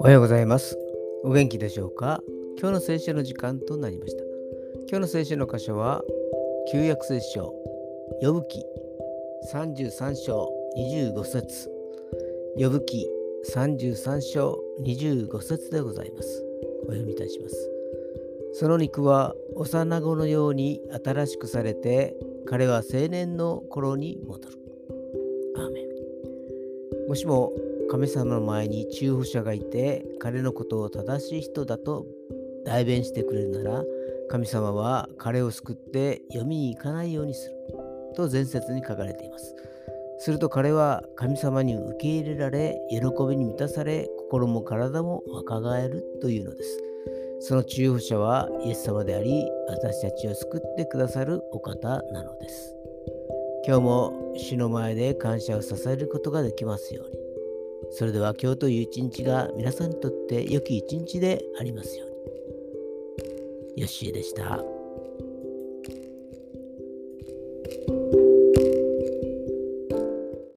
おはようございます。お元気でしょうか？今日の聖書の時間となりました。今日の聖書の箇所は、旧約聖書、呼ぶ記33章25節呼ぶ記33章25節でございます。お読みいたします。その肉は幼子のように新しくされて、彼は青年の頃に戻る。アーメン。もしも神様の前に中保者がいて、彼のことを正しい人だと代弁してくれるなら、神様は彼を救って読みに行かないようにする。と前説に書かれています。すると彼は神様に受け入れられ、喜びに満たされ、心も体も若返るというのです。その中保者はイエス様であり、私たちを救ってくださるお方なのです。今日も主の前で感謝を支えることができますように。それでは今日という一日が皆さんにとって良き一日でありますように。よッしーでした。